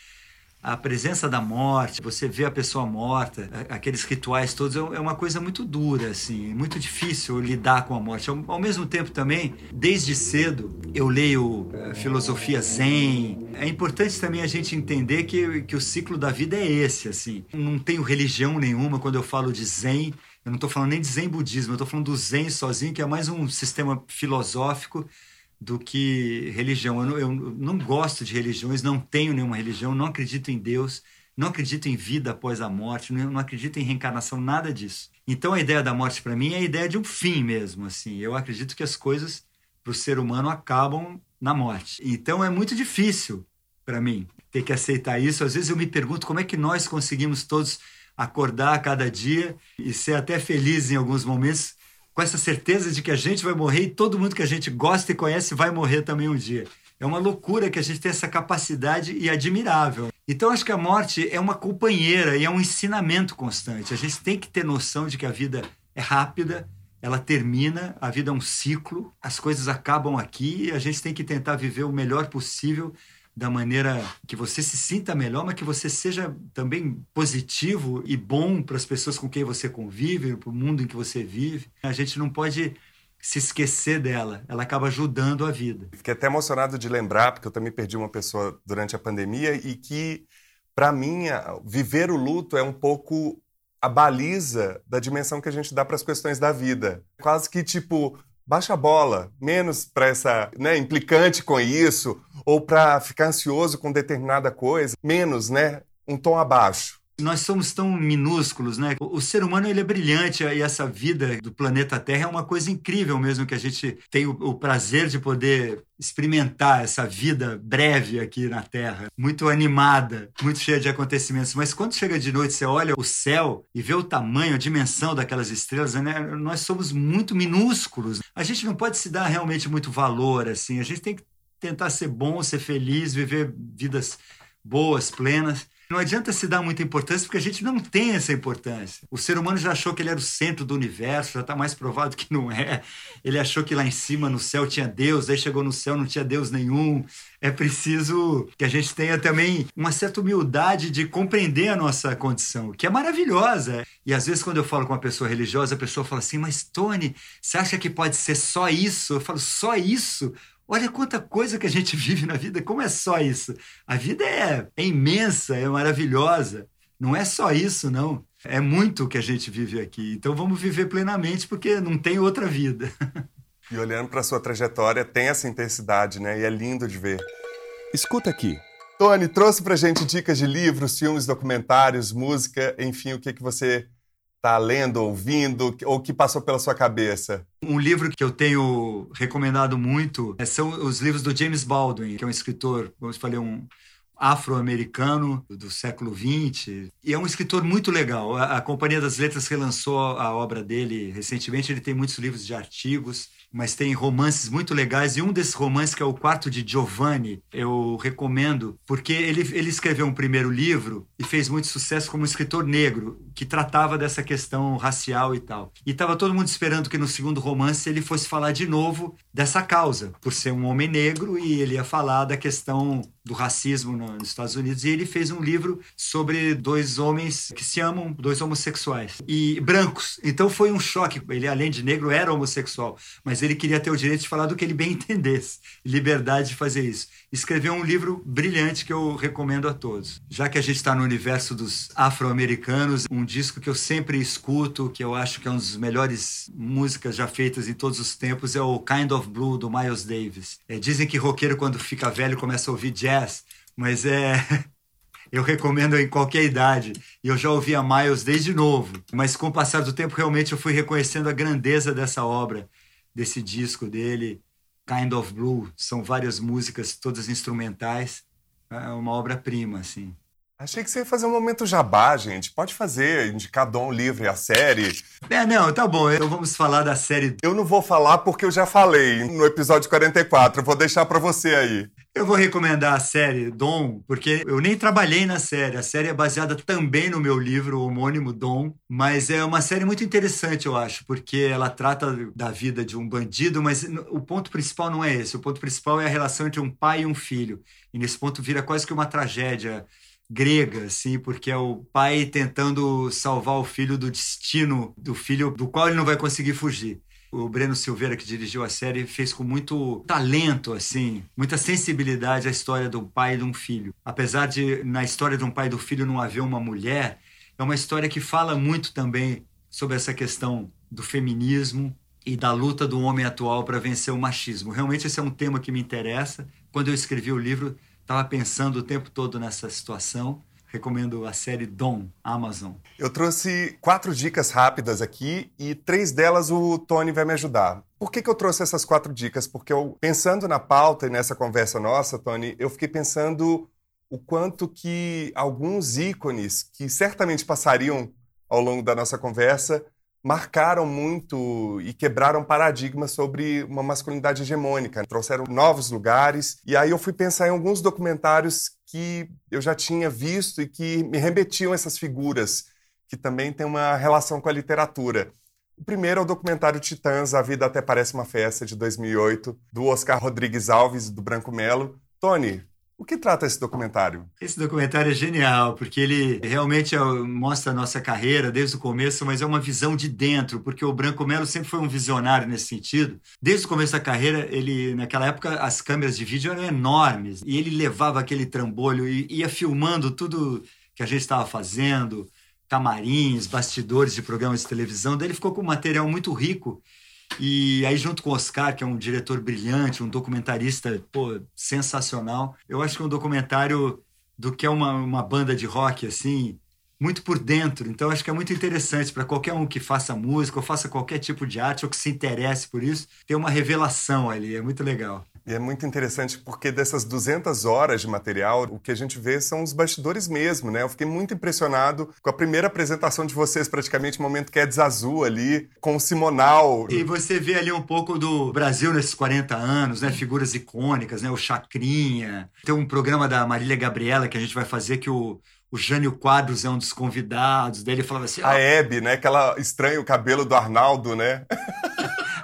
a presença da morte, você vê a pessoa morta, aqueles rituais todos, é, é uma coisa muito dura, assim, muito difícil lidar com a morte. Ao, mesmo tempo também, desde cedo, eu leio uh, filosofia zen. É importante também a gente entender que, que o ciclo da vida é esse, assim. Não tenho religião nenhuma quando eu falo de zen. Eu não estou falando nem de zen budismo, eu estou falando do zen sozinho, que é mais um sistema filosófico do que religião. Eu não, eu não gosto de religiões, não tenho nenhuma religião, não acredito em Deus, não acredito em vida após a morte, não, não acredito em reencarnação, nada disso. Então a ideia da morte para mim é a ideia de um fim mesmo. Assim, eu acredito que as coisas para o ser humano acabam na morte. Então é muito difícil para mim ter que aceitar isso. Às vezes eu me pergunto como é que nós conseguimos todos acordar a cada dia e ser até felizes em alguns momentos com essa certeza de que a gente vai morrer e todo mundo que a gente gosta e conhece vai morrer também um dia. É uma loucura que a gente tem essa capacidade e admirável. Então, acho que a morte é uma companheira e é um ensinamento constante. A gente tem que ter noção de que a vida é rápida, ela termina, a vida é um ciclo, as coisas acabam aqui e a gente tem que tentar viver o melhor possível da maneira que você se sinta melhor, mas que você seja também positivo e bom para as pessoas com quem você convive, para o mundo em que você vive. A gente não pode se esquecer dela, ela acaba ajudando a vida. Fiquei até emocionado de lembrar, porque eu também perdi uma pessoa durante a pandemia e que, para mim, viver o luto é um pouco a baliza da dimensão que a gente dá para as questões da vida. Quase que tipo, baixa a bola, menos para essa, né, implicante com isso, ou para ficar ansioso com determinada coisa, menos, né, um tom abaixo. Nós somos tão minúsculos, né? O ser humano ele é brilhante e essa vida do planeta Terra é uma coisa incrível mesmo que a gente tem o, o prazer de poder experimentar essa vida breve aqui na Terra, muito animada, muito cheia de acontecimentos. Mas quando chega de noite, você olha o céu e vê o tamanho, a dimensão daquelas estrelas, né? Nós somos muito minúsculos. A gente não pode se dar realmente muito valor assim. A gente tem que tentar ser bom, ser feliz, viver vidas boas, plenas. Não adianta se dar muita importância porque a gente não tem essa importância. O ser humano já achou que ele era o centro do universo, já está mais provado que não é. Ele achou que lá em cima no céu tinha Deus, aí chegou no céu não tinha Deus nenhum. É preciso que a gente tenha também uma certa humildade de compreender a nossa condição, que é maravilhosa. E às vezes, quando eu falo com uma pessoa religiosa, a pessoa fala assim: Mas Tony, você acha que pode ser só isso? Eu falo: Só isso? Olha quanta coisa que a gente vive na vida, como é só isso? A vida é, é imensa, é maravilhosa. Não é só isso, não. É muito o que a gente vive aqui. Então vamos viver plenamente, porque não tem outra vida. E olhando para sua trajetória, tem essa intensidade, né? E é lindo de ver. Escuta aqui. Tony, trouxe para gente dicas de livros, filmes, documentários, música, enfim, o que, que você está lendo, ouvindo, ou que passou pela sua cabeça? Um livro que eu tenho recomendado muito é, são os livros do James Baldwin, que é um escritor, vamos falar, um afro-americano do século XX. E é um escritor muito legal. A, a Companhia das Letras relançou a obra dele recentemente. Ele tem muitos livros de artigos mas tem romances muito legais e um desses romances que é o Quarto de Giovanni, eu recomendo, porque ele, ele escreveu um primeiro livro e fez muito sucesso como escritor negro, que tratava dessa questão racial e tal. E estava todo mundo esperando que no segundo romance ele fosse falar de novo dessa causa, por ser um homem negro e ele ia falar da questão do racismo nos Estados Unidos e ele fez um livro sobre dois homens que se amam, dois homossexuais e brancos. Então foi um choque. Ele além de negro era homossexual, mas ele queria ter o direito de falar do que ele bem entendesse, liberdade de fazer isso. Escreveu um livro brilhante que eu recomendo a todos. Já que a gente está no universo dos afro-americanos, um disco que eu sempre escuto, que eu acho que é um dos melhores músicas já feitas em todos os tempos, é o Kind of Blue do Miles Davis. É, dizem que roqueiro quando fica velho começa a ouvir jazz mas é. Eu recomendo em qualquer idade. E eu já ouvia Miles desde novo. Mas com o passar do tempo, realmente eu fui reconhecendo a grandeza dessa obra, desse disco dele, Kind of Blue. São várias músicas, todas instrumentais. É uma obra-prima, assim. Achei que você ia fazer um momento jabá, gente. Pode fazer, indicar Dom Livre, a série. É, não, tá bom. Então vamos falar da série. Eu não vou falar porque eu já falei no episódio 44. Eu vou deixar para você aí. Eu vou recomendar a série Dom, porque eu nem trabalhei na série. A série é baseada também no meu livro homônimo Dom, mas é uma série muito interessante, eu acho, porque ela trata da vida de um bandido, mas o ponto principal não é esse. O ponto principal é a relação entre um pai e um filho. E nesse ponto vira quase que uma tragédia grega, assim, porque é o pai tentando salvar o filho do destino do filho do qual ele não vai conseguir fugir. O Breno Silveira, que dirigiu a série, fez com muito talento, assim, muita sensibilidade a história um pai e de um filho. Apesar de, na história de um pai e do filho, não haver uma mulher, é uma história que fala muito também sobre essa questão do feminismo e da luta do homem atual para vencer o machismo. Realmente esse é um tema que me interessa. Quando eu escrevi o livro, estava pensando o tempo todo nessa situação. Recomendo a série Dom, Amazon. Eu trouxe quatro dicas rápidas aqui e três delas o Tony vai me ajudar. Por que, que eu trouxe essas quatro dicas? Porque eu, pensando na pauta e nessa conversa nossa, Tony, eu fiquei pensando o quanto que alguns ícones que certamente passariam ao longo da nossa conversa marcaram muito e quebraram paradigmas sobre uma masculinidade hegemônica, trouxeram novos lugares. E aí eu fui pensar em alguns documentários que eu já tinha visto e que me remetiam a essas figuras, que também têm uma relação com a literatura. O primeiro é o documentário Titãs, A Vida Até Parece Uma Festa, de 2008, do Oscar Rodrigues Alves do Branco Melo. Tony, o que trata esse documentário? Esse documentário é genial, porque ele realmente é mostra a nossa carreira desde o começo, mas é uma visão de dentro, porque o Branco Melo sempre foi um visionário nesse sentido. Desde o começo da carreira, ele naquela época as câmeras de vídeo eram enormes, e ele levava aquele trambolho e ia filmando tudo que a gente estava fazendo, camarins, bastidores de programas de televisão. Daí ele ficou com um material muito rico e aí, junto com o Oscar, que é um diretor brilhante, um documentarista pô, sensacional, eu acho que é um documentário do que é uma, uma banda de rock, assim, muito por dentro. Então, acho que é muito interessante para qualquer um que faça música ou faça qualquer tipo de arte ou que se interesse por isso, ter uma revelação ali. É muito legal. E é muito interessante porque dessas 200 horas de material, o que a gente vê são os bastidores mesmo, né? Eu fiquei muito impressionado com a primeira apresentação de vocês, praticamente, o momento que é Azul ali, com o Simonal. E você vê ali um pouco do Brasil nesses 40 anos, né? Figuras icônicas, né? O Chacrinha. Tem um programa da Marília Gabriela que a gente vai fazer que o o Jânio Quadros é um dos convidados, daí ele falava assim... A Hebe, né? Que ela estranha o cabelo do Arnaldo, né?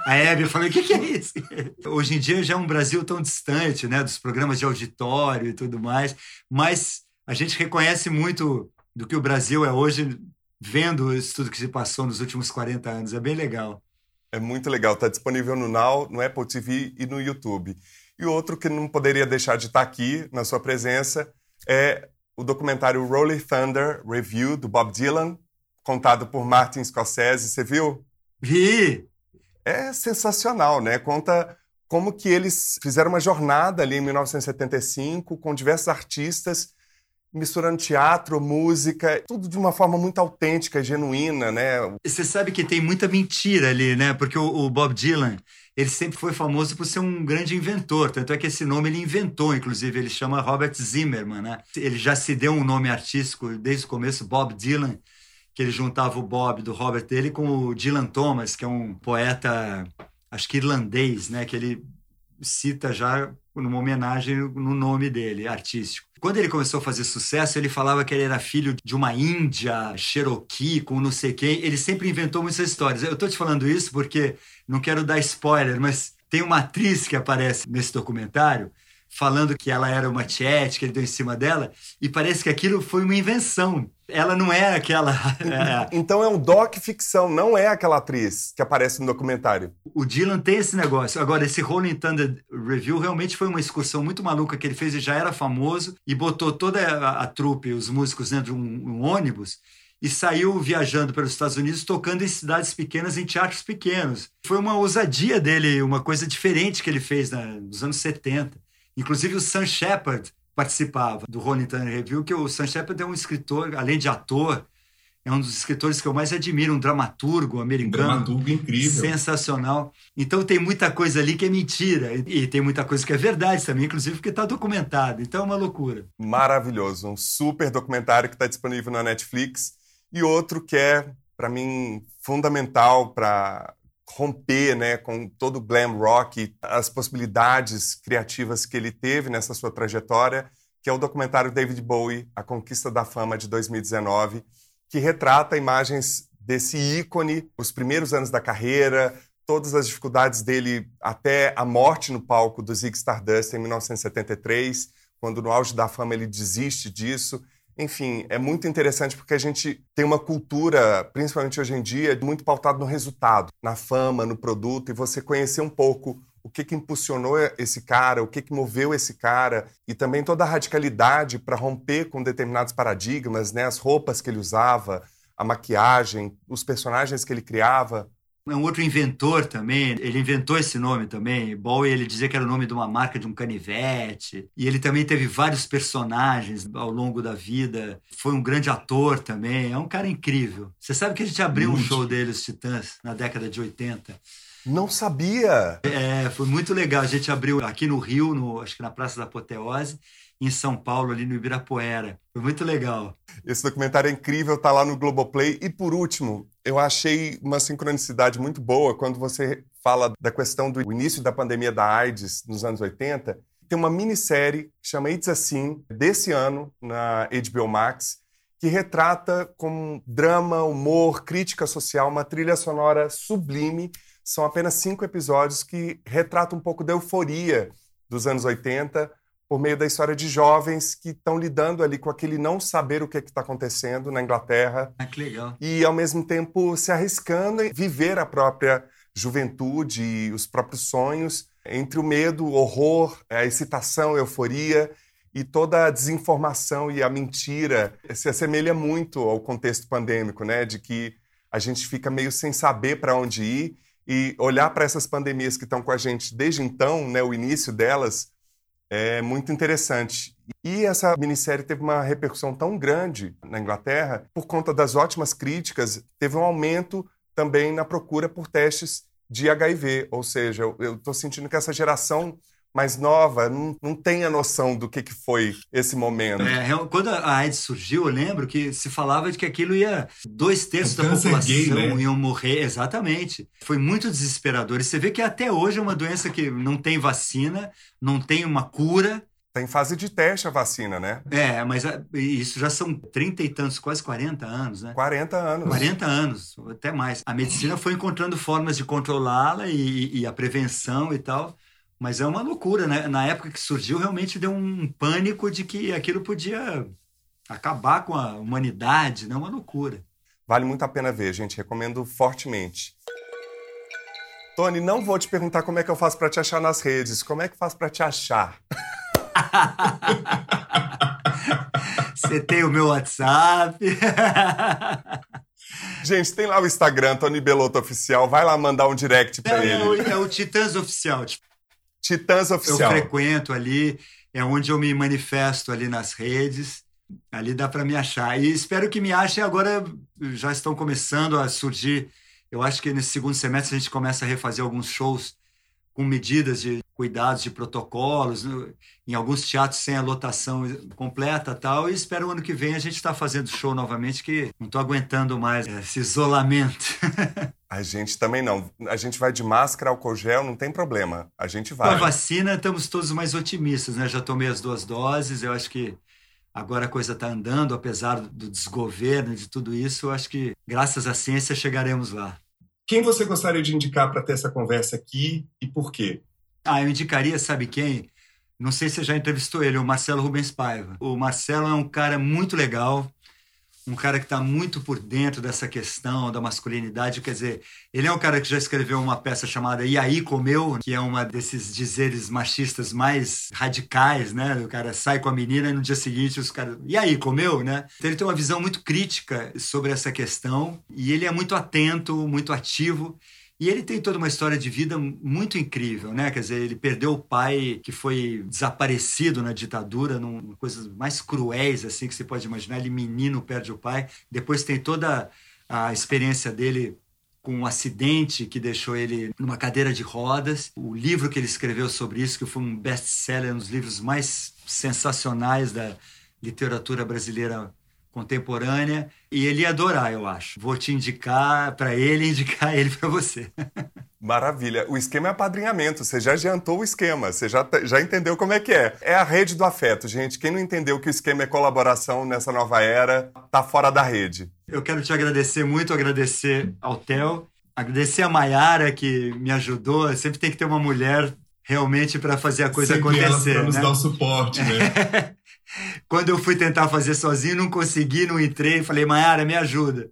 a Hebe, eu falei, o que, que, é isso? Hoje em dia já é um Brasil tão distante, né, dos programas de auditório e tudo mais, mas a gente reconhece muito do que o Brasil é hoje vendo isso tudo que se passou nos últimos 40 anos. É bem legal. É muito legal. Está disponível no Now, no Apple TV e no YouTube. E outro que não poderia deixar de estar tá aqui na sua presença é o documentário Rolling Thunder Review, do Bob Dylan, contado por Martin Scorsese. Você viu? Vi! É sensacional, né? Conta como que eles fizeram uma jornada ali em 1975 com diversos artistas misturando teatro, música, tudo de uma forma muito autêntica, genuína, né? Você sabe que tem muita mentira ali, né? Porque o, o, Bob Dylan, ele sempre foi famoso por ser um grande inventor, tanto é que esse nome ele inventou, inclusive, ele chama Robert Zimmerman, né? Ele já se deu um nome artístico desde o começo, Bob Dylan, que ele juntava o Bob do Robert dele com o Dylan Thomas, que é um poeta, acho que irlandês, né? Que ele cita já numa homenagem no nome dele, artístico. Quando ele começou a fazer sucesso, ele falava que ele era filho de uma Índia, Cherokee, com não sei quem. Ele sempre inventou muitas histórias. Eu estou te falando isso porque não quero dar spoiler, mas tem uma atriz que aparece nesse documentário falando que ela era uma tiete, que ele deu em cima dela, e parece que aquilo foi uma invenção. Ela não é aquela. É... Então é um doc ficção, não é aquela atriz que aparece no documentário. O Dylan tem esse negócio. Agora, esse Rolling Thunder Review realmente foi uma excursão muito maluca que ele fez e já era famoso e botou toda a, a trupe, os músicos dentro de um, um ônibus e saiu viajando pelos Estados Unidos, tocando em cidades pequenas, em teatros pequenos. Foi uma ousadia dele, uma coisa diferente que ele fez na, nos anos 70. Inclusive o Sam Shepard, participava do Rolling Thunder Review, que o Sam Shepard é um escritor, além de ator, é um dos escritores que eu mais admiro, um dramaturgo americano. Um dramaturgo incrível. Sensacional. Então tem muita coisa ali que é mentira. E tem muita coisa que é verdade também, inclusive porque está documentado. Então é uma loucura. Maravilhoso. Um super documentário que está disponível na Netflix. E outro que é, para mim, fundamental para romper né, com todo o glam rock, as possibilidades criativas que ele teve nessa sua trajetória, que é o documentário David Bowie, A Conquista da Fama de 2019 que retrata imagens desse ícone, os primeiros anos da carreira, todas as dificuldades dele até a morte no palco do Zig Stardust em 1973, quando no auge da fama ele desiste disso. Enfim, é muito interessante porque a gente tem uma cultura, principalmente hoje em dia, muito pautada no resultado, na fama, no produto, e você conhecer um pouco o que, que impulsionou esse cara, o que, que moveu esse cara, e também toda a radicalidade para romper com determinados paradigmas, né? as roupas que ele usava, a maquiagem, os personagens que ele criava. É um outro inventor também, ele inventou esse nome também. Bowie, ele dizia que era o nome de uma marca de um canivete. E ele também teve vários personagens ao longo da vida. Foi um grande ator também. É um cara incrível. Você sabe que a gente abriu Muito. um show dele, os Titãs, na década de 80. Não sabia! É, foi muito legal. A gente abriu aqui no Rio, no, acho que na Praça da Apoteose, em São Paulo, ali no Ibirapuera. Foi muito legal. Esse documentário é incrível, tá lá no Globoplay. E por último, eu achei uma sincronicidade muito boa quando você fala da questão do início da pandemia da AIDS nos anos 80. Tem uma minissérie que chama It's Assim, desse ano, na HBO Max, que retrata com drama, humor, crítica social, uma trilha sonora sublime são apenas cinco episódios que retratam um pouco da euforia dos anos 80 por meio da história de jovens que estão lidando ali com aquele não saber o que é está acontecendo na Inglaterra. Ah, que legal. E, ao mesmo tempo, se arriscando em viver a própria juventude e os próprios sonhos entre o medo, o horror, a excitação, a euforia e toda a desinformação e a mentira se assemelha muito ao contexto pandêmico, né? De que a gente fica meio sem saber para onde ir e olhar para essas pandemias que estão com a gente desde então, né, o início delas, é muito interessante. E essa minissérie teve uma repercussão tão grande na Inglaterra, por conta das ótimas críticas, teve um aumento também na procura por testes de HIV. Ou seja, eu estou sentindo que essa geração mais nova não, não tem a noção do que, que foi esse momento. É, quando a AIDS surgiu, eu lembro que se falava de que aquilo ia. Dois terços da população gay, né? iam morrer. Exatamente. Foi muito desesperador. E você vê que até hoje é uma doença que não tem vacina, não tem uma cura. Está em fase de teste a vacina, né? É, mas isso já são trinta e tantos, quase 40 anos, né? 40 anos. 40 anos, até mais. A medicina foi encontrando formas de controlá-la e, e, a prevenção e tal. Mas é uma loucura, né? Na época que surgiu, realmente deu um pânico de que aquilo podia acabar com a humanidade, né? Uma loucura. Vale muito a pena ver, gente. Recomendo fortemente. Tony, não vou te perguntar como é que eu faço para te achar nas redes. Como é que eu faço para te achar? Você tem o meu WhatsApp. Gente, tem lá o Instagram, Tony Belotto Oficial. Vai lá mandar um direct pra é, ele. É o, é o Titãs Oficial. Tipo, Titãs Oficial. Eu frequento ali, é onde eu me manifesto ali nas redes. Ali dá para me achar. E espero que me achem agora. Já estão começando a surgir. Eu acho que nesse segundo semestre a gente começa a refazer alguns shows com medidas de cuidados, de protocolos, em alguns teatros sem a lotação completa tal. E espero o ano que vem a gente estar tá fazendo show novamente, que não estou aguentando mais esse isolamento. A gente também não. A gente vai de máscara, álcool gel, não tem problema. A gente vai. Com a vacina, estamos todos mais otimistas, né? Já tomei as duas doses, eu acho que agora a coisa está andando, apesar do desgoverno e de tudo isso. Eu acho que, graças à ciência, chegaremos lá. Quem você gostaria de indicar para ter essa conversa aqui e por quê? Ah, eu indicaria, sabe quem? Não sei se você já entrevistou ele, o Marcelo Rubens Paiva. O Marcelo é um cara muito legal, um cara que está muito por dentro dessa questão da masculinidade. Quer dizer, ele é um cara que já escreveu uma peça chamada E aí Comeu, que é uma desses dizeres machistas mais radicais, né? O cara sai com a menina e no dia seguinte os caras. E aí, comeu, né? Então ele tem uma visão muito crítica sobre essa questão e ele é muito atento, muito ativo. E ele tem toda uma história de vida muito incrível, né? Quer dizer, ele perdeu o pai que foi desaparecido na ditadura, numa coisas mais cruéis assim que você pode imaginar. Ele menino perde o pai. Depois tem toda a experiência dele com um acidente que deixou ele numa cadeira de rodas. O livro que ele escreveu sobre isso, que foi um best-seller, um dos livros mais sensacionais da literatura brasileira contemporânea e ele ia adorar, eu acho. Vou te indicar para ele e indicar ele para você. Maravilha. O esquema é apadrinhamento. Você já adiantou o esquema. Você já, já entendeu como é que é. É a rede do afeto, gente. Quem não entendeu que o esquema é colaboração nessa nova era, tá fora da rede. Eu quero te agradecer muito, agradecer ao Theo, agradecer a Mayara que me ajudou. Sempre tem que ter uma mulher realmente para fazer a coisa Sempre acontecer. Ela pra nos né? dar o suporte, né? Quando eu fui tentar fazer sozinho, não consegui, não entrei. Falei, Mayara, me ajuda.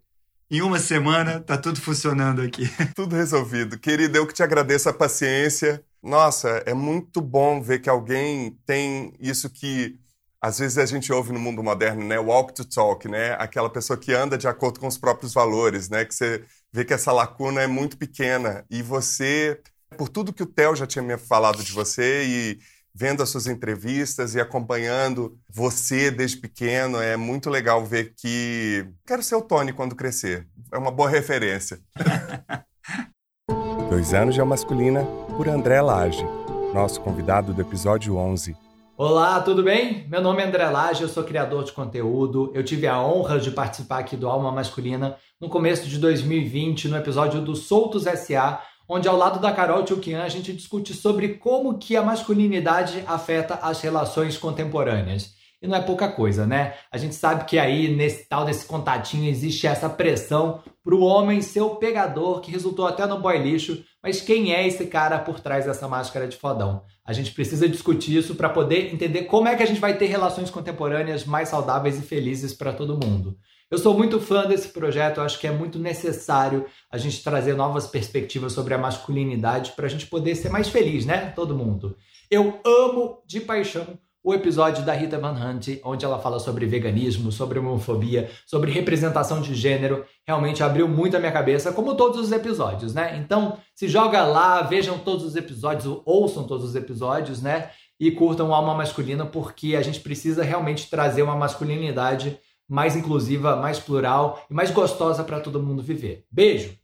Em uma semana, tá tudo funcionando aqui. Tudo resolvido. Querida, eu que te agradeço a paciência. Nossa, é muito bom ver que alguém tem isso que às vezes a gente ouve no mundo moderno, né? Walk to talk, né? Aquela pessoa que anda de acordo com os próprios valores, né? Que você vê que essa lacuna é muito pequena. E você, por tudo que o Theo já tinha me falado de você e vendo as suas entrevistas e acompanhando você desde pequeno, é muito legal ver que quero ser o Tony quando crescer. É uma boa referência. Dois anos de Alma Masculina, por André Lage, nosso convidado do episódio 11. Olá, tudo bem? Meu nome é André Lage, eu sou criador de conteúdo. Eu tive a honra de participar aqui do Alma Masculina no começo de 2020, no episódio do Soltos SA, onde ao lado da Carol Tchukian a gente discute sobre como que a masculinidade afeta as relações contemporâneas. E não é pouca coisa, né? A gente sabe que aí, nesse tal desse contatinho, existe essa pressão para o homem ser o pegador, que resultou até no boy lixo. Mas quem é esse cara por trás dessa máscara de fodão? A gente precisa discutir isso para poder entender como é que a gente vai ter relações contemporâneas mais saudáveis e felizes para todo mundo. Eu sou muito fã desse projeto, acho que é muito necessário a gente trazer novas perspectivas sobre a masculinidade para a gente poder ser mais feliz, né? Todo mundo. Eu amo de paixão o episódio da Rita Van Hunt, onde ela fala sobre veganismo, sobre homofobia, sobre representação de gênero. Realmente abriu muito a minha cabeça, como todos os episódios, né? Então, se joga lá, vejam todos os episódios, ouçam todos os episódios, né? E curtam Alma Masculina, porque a gente precisa realmente trazer uma masculinidade mais inclusiva, mais plural e mais gostosa para todo mundo viver. Beijo!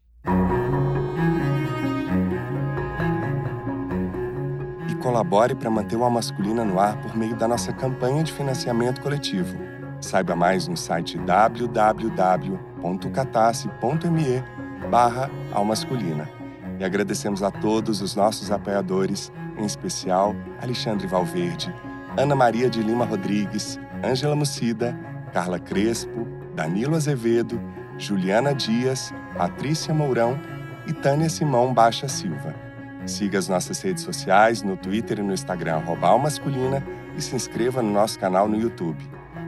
E colabore para manter o Alma Masculina no ar por meio da nossa campanha de financiamento coletivo. Saiba mais no site www.catarse.me barra Almasculina. E agradecemos a todos os nossos apoiadores, em especial Alexandre Valverde, Ana Maria de Lima Rodrigues, Ângela Mucida, Carla Crespo, Danilo Azevedo, Juliana Dias, Patrícia Mourão e Tânia Simão Baixa Silva. Siga as nossas redes sociais no Twitter e no Instagram Masculina e se inscreva no nosso canal no YouTube.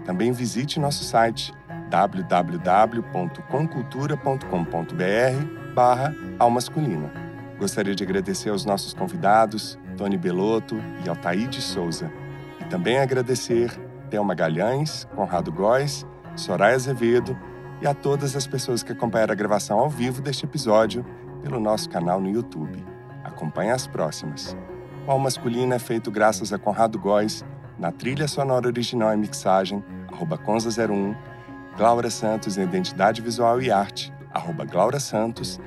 Também visite nosso site www.concultura.com.br barra Almasculina. Gostaria de agradecer aos nossos convidados, Tony Belotto e Altair de Souza. E também agradecer Thelma Magalhães, Conrado Góes, Soraya Azevedo e a todas as pessoas que acompanharam a gravação ao vivo deste episódio pelo nosso canal no YouTube. Acompanhe as próximas. O Al Masculino é feito graças a Conrado Góes, na trilha sonora original e mixagem, arroba Conza01, Glaura Santos em Identidade Visual e Arte, arroba Glaura Santos,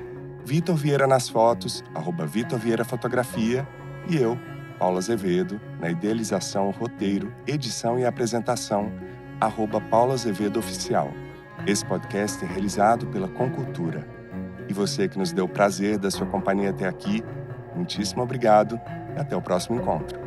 Vitor Vieira nas fotos, arroba Vitor Vieira Fotografia, e eu, Paulo Azevedo, na idealização, roteiro, edição e apresentação, arroba Paulo Azevedo Oficial. Esse podcast é realizado pela Concultura. E você que nos deu o prazer da sua companhia até aqui, muitíssimo obrigado e até o próximo encontro.